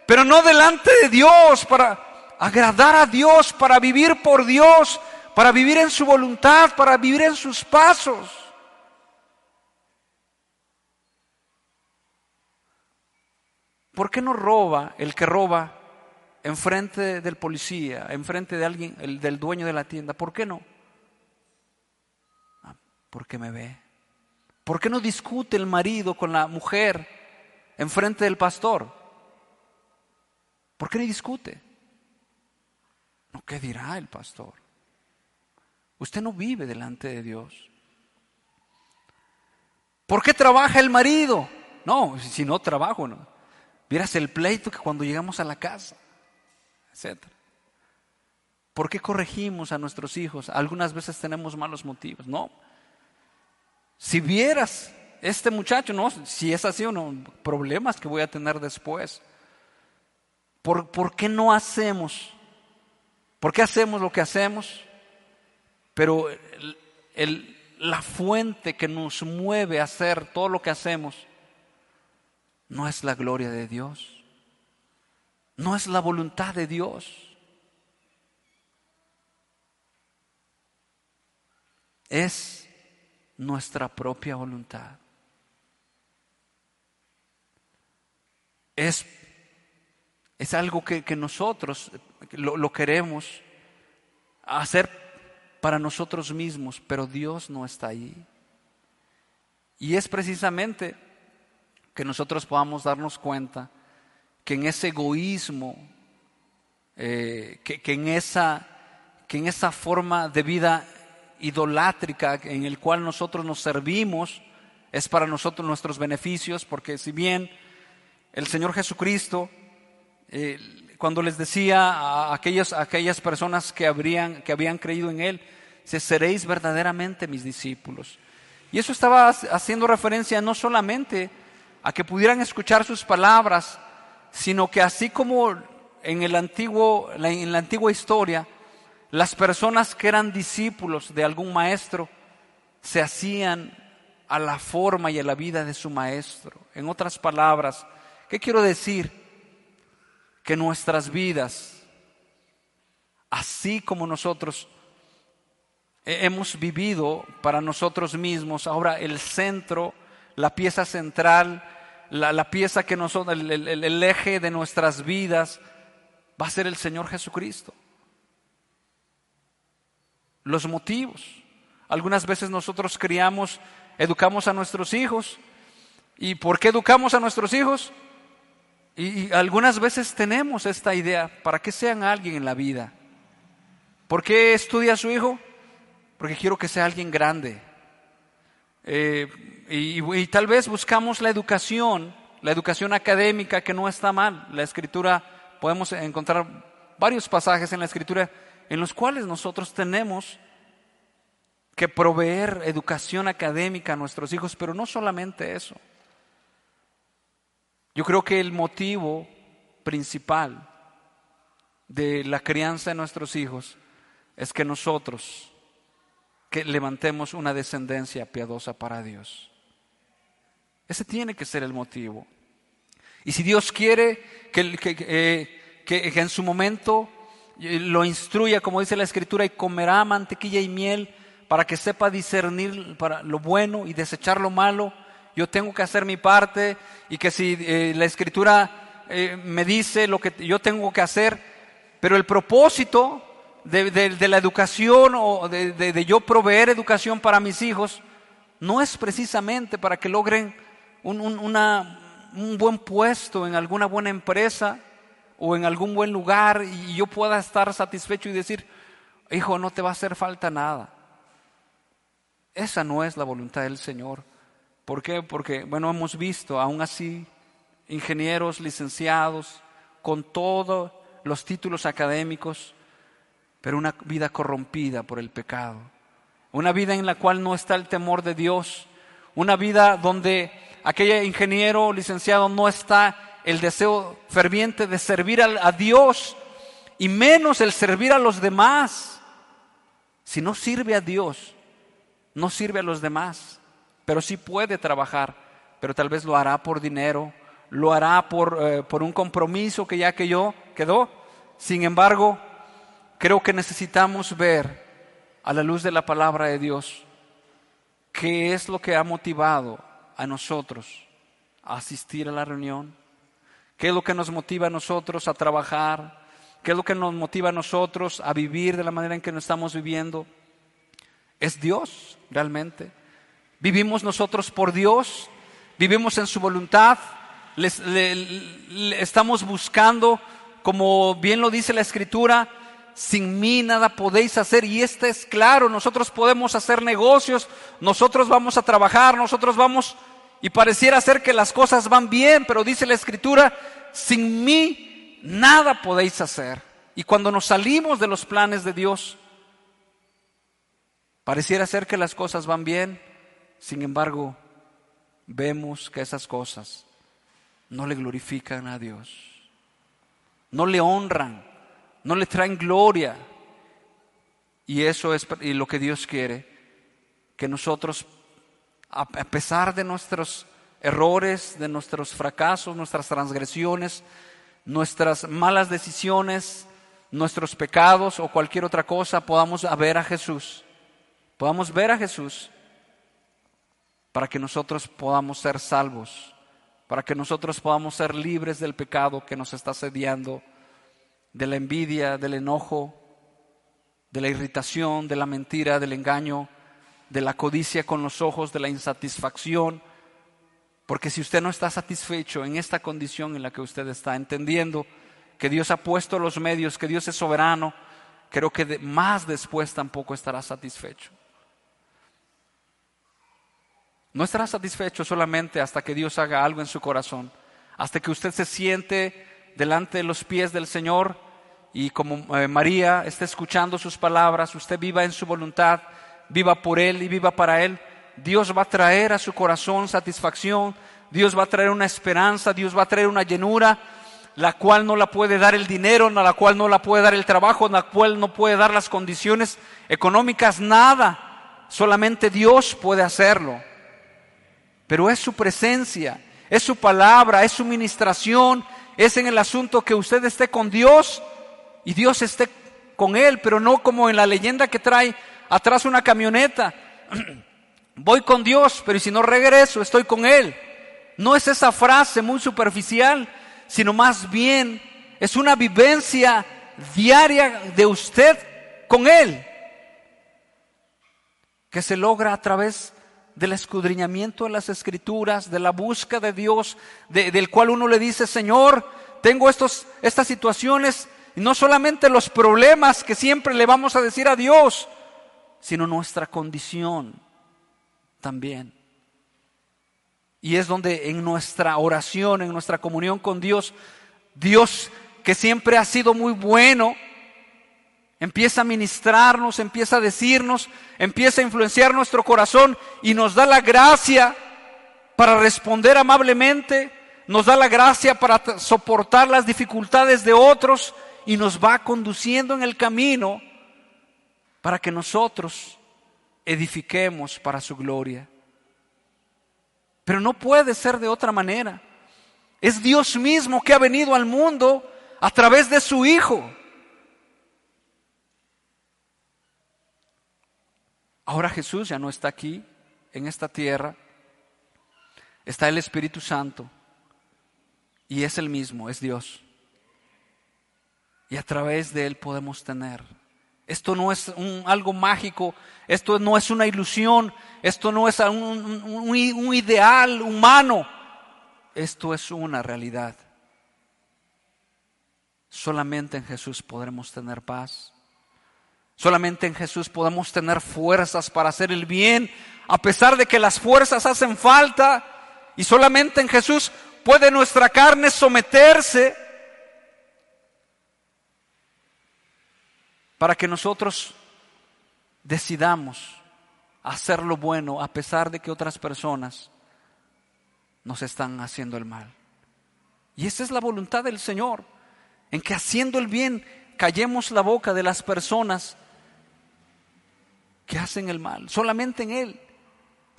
pero no delante de Dios, para agradar a Dios, para vivir por Dios, para vivir en su voluntad, para vivir en sus pasos. ¿Por qué no roba el que roba enfrente del policía, enfrente de alguien, el, del dueño de la tienda? ¿Por qué no? Ah, porque me ve. ¿Por qué no discute el marido con la mujer enfrente del pastor? ¿Por qué no discute? No, ¿qué dirá el pastor? Usted no vive delante de Dios. ¿Por qué trabaja el marido? No, si no trabajo, no. Vieras el pleito que cuando llegamos a la casa, etc. ¿Por qué corregimos a nuestros hijos? Algunas veces tenemos malos motivos. No. Si vieras este muchacho, no, si es así o no, problemas que voy a tener después. ¿Por, ¿Por qué no hacemos? ¿Por qué hacemos lo que hacemos? Pero la fuente que nos mueve a hacer todo lo que hacemos no es la gloria de Dios, no es la voluntad de Dios. Es nuestra propia voluntad. Es, es algo que, nosotros lo, lo queremos hacer para nosotros mismos, pero Dios no está ahí. Y es precisamente que nosotros podamos darnos cuenta que en ese egoísmo, eh, que, en esa, que en esa forma de vida idolátrica en el cual nosotros nos servimos, es para nosotros nuestros beneficios, porque si bien el Señor Jesucristo eh, cuando les decía a aquellas, aquellas personas que, habrían, que habían creído en Él, se seréis verdaderamente mis discípulos. Y eso estaba haciendo referencia no solamente a que pudieran escuchar sus palabras, sino que así como en, el antiguo, en la antigua historia, las personas que eran discípulos de algún maestro se hacían a la forma y a la vida de su maestro. En otras palabras, ¿qué quiero decir? Que nuestras vidas, así como nosotros hemos vivido para nosotros mismos, ahora el centro, la pieza central, la, pieza que nosotros, el, el eje de nuestras vidas, va a ser el Señor Jesucristo. Los motivos. Algunas veces nosotros criamos, educamos a nuestros hijos. ¿Y por qué educamos a nuestros hijos? Y, algunas veces tenemos esta idea, para que sean alguien en la vida. ¿Por qué estudia a su hijo? Porque quiero que sea alguien grande. Eh, y, tal vez buscamos la educación, la educación académica que no está mal. La escritura, podemos encontrar varios pasajes en la escritura en los cuales nosotros tenemos que proveer educación académica a nuestros hijos, pero no solamente eso. Yo creo que el motivo principal de la crianza de nuestros hijos es que nosotros que levantemos una descendencia piadosa para Dios. Ese tiene que ser el motivo. Y si Dios quiere que, que, eh, que, en su momento eh, lo instruya, como dice la Escritura, y comerá mantequilla y miel para que sepa discernir para lo bueno y desechar lo malo, yo tengo que hacer mi parte y que si eh, la Escritura me dice lo que yo tengo que hacer, pero el propósito de, la educación o de, yo proveer educación para mis hijos no es precisamente para que logren un, un buen puesto en alguna buena empresa o en algún buen lugar y yo pueda estar satisfecho y decir, hijo, no te va a hacer falta nada. Esa no es la voluntad del Señor. ¿Por qué? Porque, bueno, hemos visto, aún así, ingenieros licenciados, con todos los títulos académicos, pero una vida corrompida por el pecado. Una vida en la cual no está el temor de Dios. Una vida donde aquel ingeniero licenciado no está el deseo ferviente de servir a, Dios y menos el servir a los demás. Si no sirve a Dios, no sirve a los demás, pero sí puede trabajar, pero tal vez lo hará por dinero, lo hará por, eh, por un compromiso que ya que yo quedó. Sin embargo, creo que necesitamos ver a la luz de la palabra de Dios qué es lo que ha motivado a nosotros a asistir a la reunión, qué es lo que nos motiva a nosotros a trabajar, qué es lo que nos motiva a nosotros a vivir de la manera en que nos estamos viviendo. ¿Es Dios realmente? ¿Vivimos nosotros por Dios? ¿Vivimos en su voluntad? estamos buscando, como bien lo dice la Escritura, sin mí nada podéis hacer. Y este es claro, nosotros podemos hacer negocios, nosotros vamos a trabajar, nosotros vamos, y pareciera ser que las cosas van bien, pero dice la escritura, sin mí nada podéis hacer. Y cuando nos salimos de los planes de Dios, pareciera ser que las cosas van bien, sin embargo, vemos que esas cosas no le glorifican a Dios, no le honran no le traen gloria. Y eso es lo que Dios quiere, que nosotros, a pesar de nuestros errores, de nuestros fracasos, nuestras transgresiones, nuestras malas decisiones, nuestros pecados o cualquier otra cosa, podamos ver a Jesús. Podamos ver a Jesús para que nosotros podamos ser salvos, para que nosotros podamos ser libres del pecado que nos está sediando de la envidia, del enojo, de la irritación, de la mentira, del engaño, de la codicia con los ojos, de la insatisfacción. Porque si usted no está satisfecho en esta condición en la que usted está, entendiendo que Dios ha puesto los medios, que Dios es soberano, creo que más después tampoco estará satisfecho. No estará satisfecho solamente hasta que Dios haga algo en su corazón, hasta que usted se siente delante de los pies del Señor y como eh, María está escuchando sus palabras, usted viva en su voluntad, viva por Él y viva para Él, Dios va a traer a su corazón satisfacción, Dios va a traer una esperanza, Dios va a traer una llenura, la cual no la puede dar el dinero, la cual no la puede dar el trabajo, la cual no puede dar las condiciones económicas, nada. Solamente Dios puede hacerlo. Pero es su presencia, es su palabra, es su ministración, es en el asunto que usted esté con Dios y Dios esté con él, pero no como en la leyenda que trae atrás una camioneta. Voy con Dios, pero si no regreso, estoy con Él. No es esa frase muy superficial, sino más bien es una vivencia diaria de usted con Él, que se logra a través del escudriñamiento de las escrituras, de la búsqueda de Dios, del cual uno le dice, Señor, tengo estos, estas situaciones y no solamente los problemas que siempre le vamos a decir a Dios, sino nuestra condición también. Y es donde en nuestra oración, en nuestra comunión con Dios, Dios que siempre ha sido muy bueno, empieza a ministrarnos, empieza a decirnos, empieza a influenciar nuestro corazón y nos da la gracia para responder amablemente, nos da la gracia para soportar las dificultades de otros y nos va conduciendo en el camino para que nosotros edifiquemos para su gloria. Pero no puede ser de otra manera. Es Dios mismo que ha venido al mundo a través de su Hijo. Ahora Jesús ya no está aquí, en esta tierra. Está el Espíritu Santo. Y es el mismo, es Dios. Y a través de Él podemos tener. Esto no es algo mágico, esto no es una ilusión, esto no es un ideal humano, esto es una realidad. Solamente en Jesús podremos tener paz. Solamente en Jesús podemos tener fuerzas para hacer el bien, a pesar de que las fuerzas hacen falta. Y solamente en Jesús puede nuestra carne someterse para que nosotros decidamos hacer lo bueno a pesar de que otras personas nos están haciendo el mal. Y esa es la voluntad del Señor, en que haciendo el bien callemos la boca de las personas que hacen el mal, solamente en Él.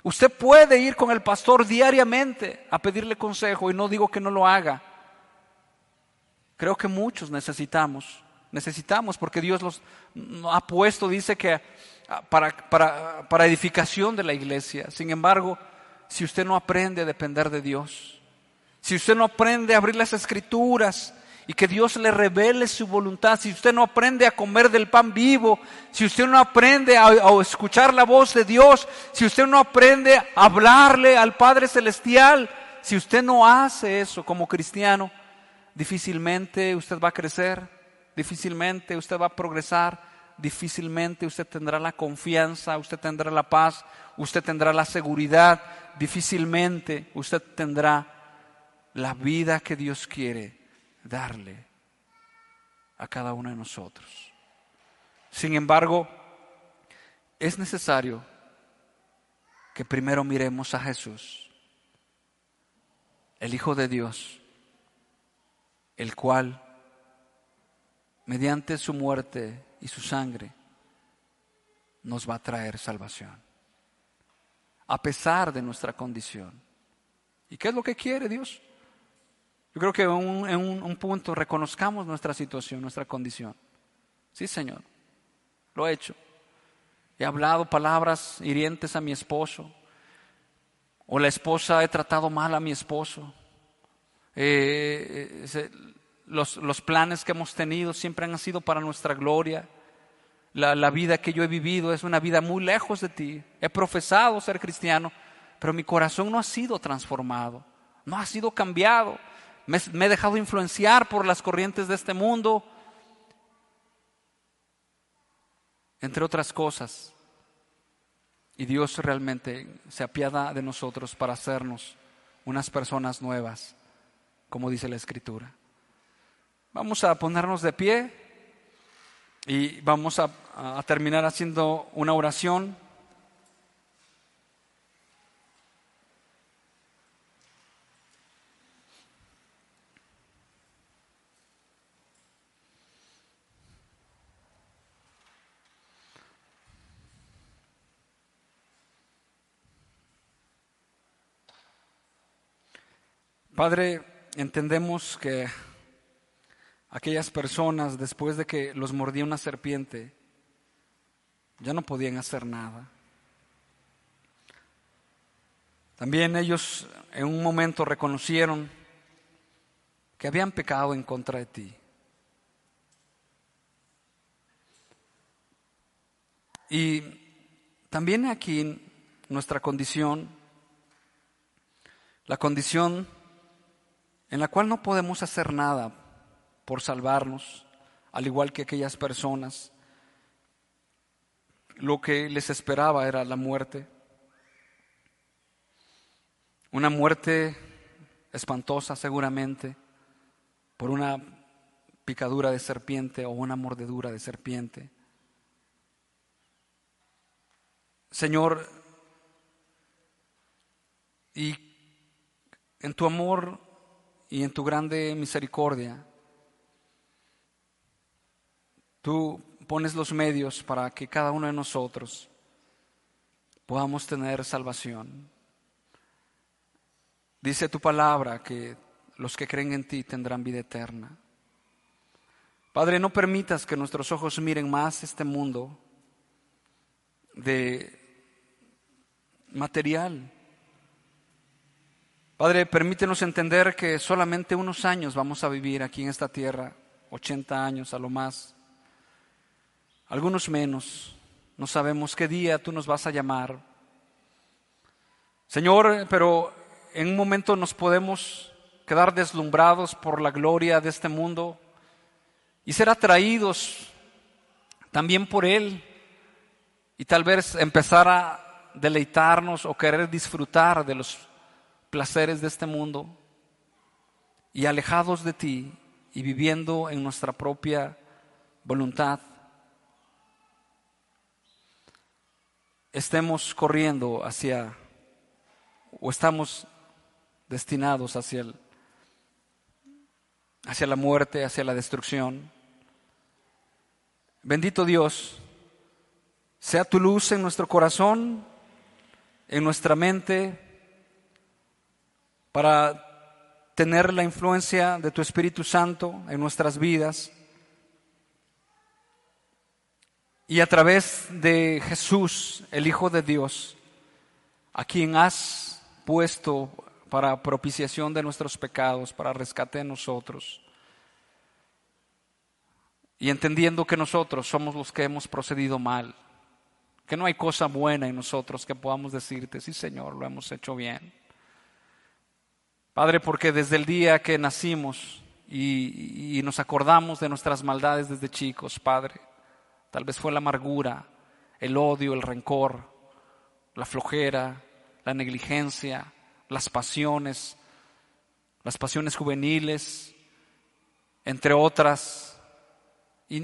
Usted puede ir con el pastor diariamente a pedirle consejo y no digo que no lo haga. Creo que muchos necesitamos, necesitamos porque Dios los ha puesto, dice que ah, para, para, para edificación de la iglesia. Sin embargo, si usted no aprende a depender de Dios, si usted no aprende a abrir las escrituras, y que Dios le revele su voluntad. Si usted no aprende a comer del pan vivo, si usted no aprende a, escuchar la voz de Dios, si usted no aprende a hablarle al Padre Celestial, si usted no hace eso como cristiano, difícilmente usted va a crecer, difícilmente usted va a progresar, difícilmente usted tendrá la confianza, usted tendrá la paz, usted tendrá la seguridad, difícilmente usted tendrá la vida que Dios quiere darle a cada uno de nosotros. Sin embargo, es necesario que primero miremos a Jesús, el Hijo de Dios, el cual, mediante su muerte y su sangre, nos va a traer salvación, a pesar de nuestra condición. ¿Y qué es lo que quiere Dios? Yo creo que en un, punto reconozcamos nuestra situación, nuestra condición. Sí, Señor, lo he hecho. He hablado palabras hirientes a mi esposo. O la esposa he tratado mal a mi esposo. Eh, eh, los, los, planes que hemos tenido siempre han sido para nuestra gloria. La, la vida que yo he vivido es una vida muy lejos de ti. He profesado ser cristiano, pero mi corazón no ha sido transformado, no ha sido cambiado me, he dejado influenciar por las corrientes de este mundo, entre otras cosas. Y Dios realmente se apiada de nosotros para hacernos unas personas nuevas, como dice la Escritura. Vamos a ponernos de pie y vamos a, terminar haciendo una oración. Padre, entendemos que aquellas personas, después de que los mordía una serpiente, ya no podían hacer nada. También ellos en un momento reconocieron que habían pecado en contra de ti. Y también aquí nuestra condición, la condición en la cual no podemos hacer nada por salvarnos, al igual que aquellas personas. Lo que les esperaba era la muerte. Una muerte espantosa seguramente por una picadura de serpiente o una mordedura de serpiente. Señor, y en tu amor y en tu grande misericordia, tú pones los medios para que cada uno de nosotros podamos tener salvación. Dice tu palabra que los que creen en ti tendrán vida eterna. Padre, no permitas que nuestros ojos miren más este mundo de material. Padre, permítenos entender que solamente unos años vamos a vivir aquí en esta tierra, 80 años a lo más, algunos menos. No sabemos qué día tú nos vas a llamar. Señor, pero en un momento nos podemos quedar deslumbrados por la gloria de este mundo y ser atraídos también por Él y tal vez empezar a deleitarnos o querer disfrutar de los placeres de este mundo y alejados de ti y viviendo en nuestra propia voluntad. estemos corriendo hacia o estamos destinados hacia el, hacia la muerte, hacia la destrucción. Bendito Dios, sea tu luz en nuestro corazón, en nuestra mente, para tener la influencia de tu Espíritu Santo en nuestras vidas Y a través de Jesús, el Hijo de Dios, a quien has puesto para propiciación de nuestros pecados, para rescate de nosotros, y entendiendo que nosotros somos los que hemos procedido mal, que no hay cosa buena en nosotros que podamos decirte, sí Señor, lo hemos hecho bien. Padre, porque desde el día que nacimos y, nos acordamos de nuestras maldades desde chicos, Padre, Tal vez fue la amargura, el odio, el rencor, la flojera, la negligencia, las pasiones, las pasiones juveniles, entre otras, y,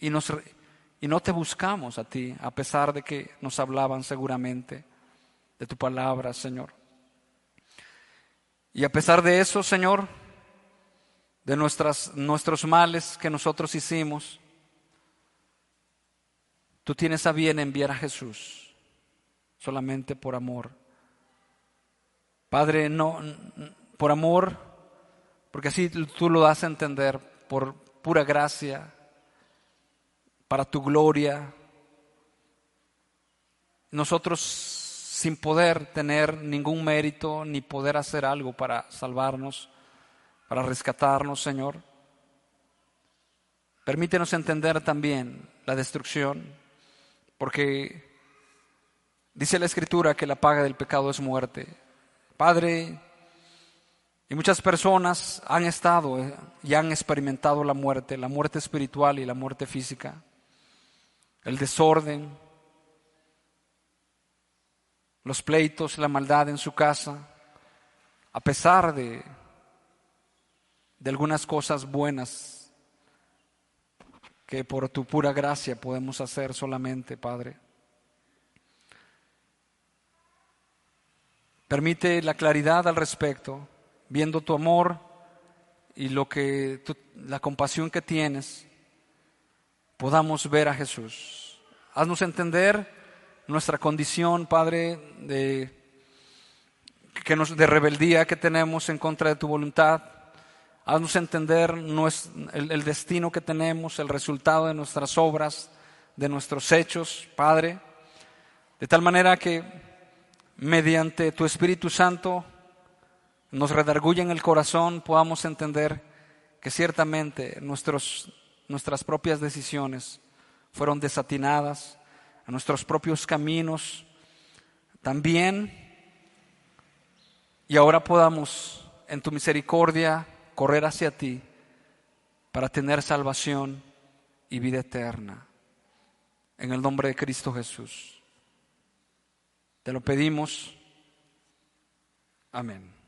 y, no te buscamos a ti, a pesar de que nos hablaban seguramente de tu palabra, Señor. Y a pesar de eso, Señor, de nuestras, nuestros males que nosotros hicimos, Tú tienes a bien enviar a Jesús solamente por amor. Padre, no por amor, porque así tú lo das a entender, por pura gracia, para tu gloria. Nosotros sin poder tener ningún mérito ni poder hacer algo para salvarnos, para rescatarnos, Señor. Permítenos entender también la destrucción porque dice la escritura que la paga del pecado es muerte. Padre, y muchas personas han estado eh, y han experimentado la muerte, la muerte espiritual y la muerte física, el desorden, los pleitos, la maldad en su casa, a pesar de, de algunas cosas buenas que por tu pura gracia podemos hacer solamente, Padre. Permite la claridad al respecto, viendo tu amor y lo que la compasión que tienes, podamos ver a Jesús. Haznos entender nuestra condición, Padre, de, que nos, de rebeldía que tenemos en contra de tu voluntad. Haznos entender el, destino que tenemos, el resultado de nuestras obras, de nuestros hechos, Padre, de tal manera que mediante tu Espíritu Santo nos redarguye en el corazón, podamos entender que ciertamente nuestros, nuestras propias decisiones fueron desatinadas, a nuestros propios caminos también, y ahora podamos en tu misericordia correr hacia ti para tener salvación y vida eterna. En el nombre de Cristo Jesús. Te lo pedimos. Amén.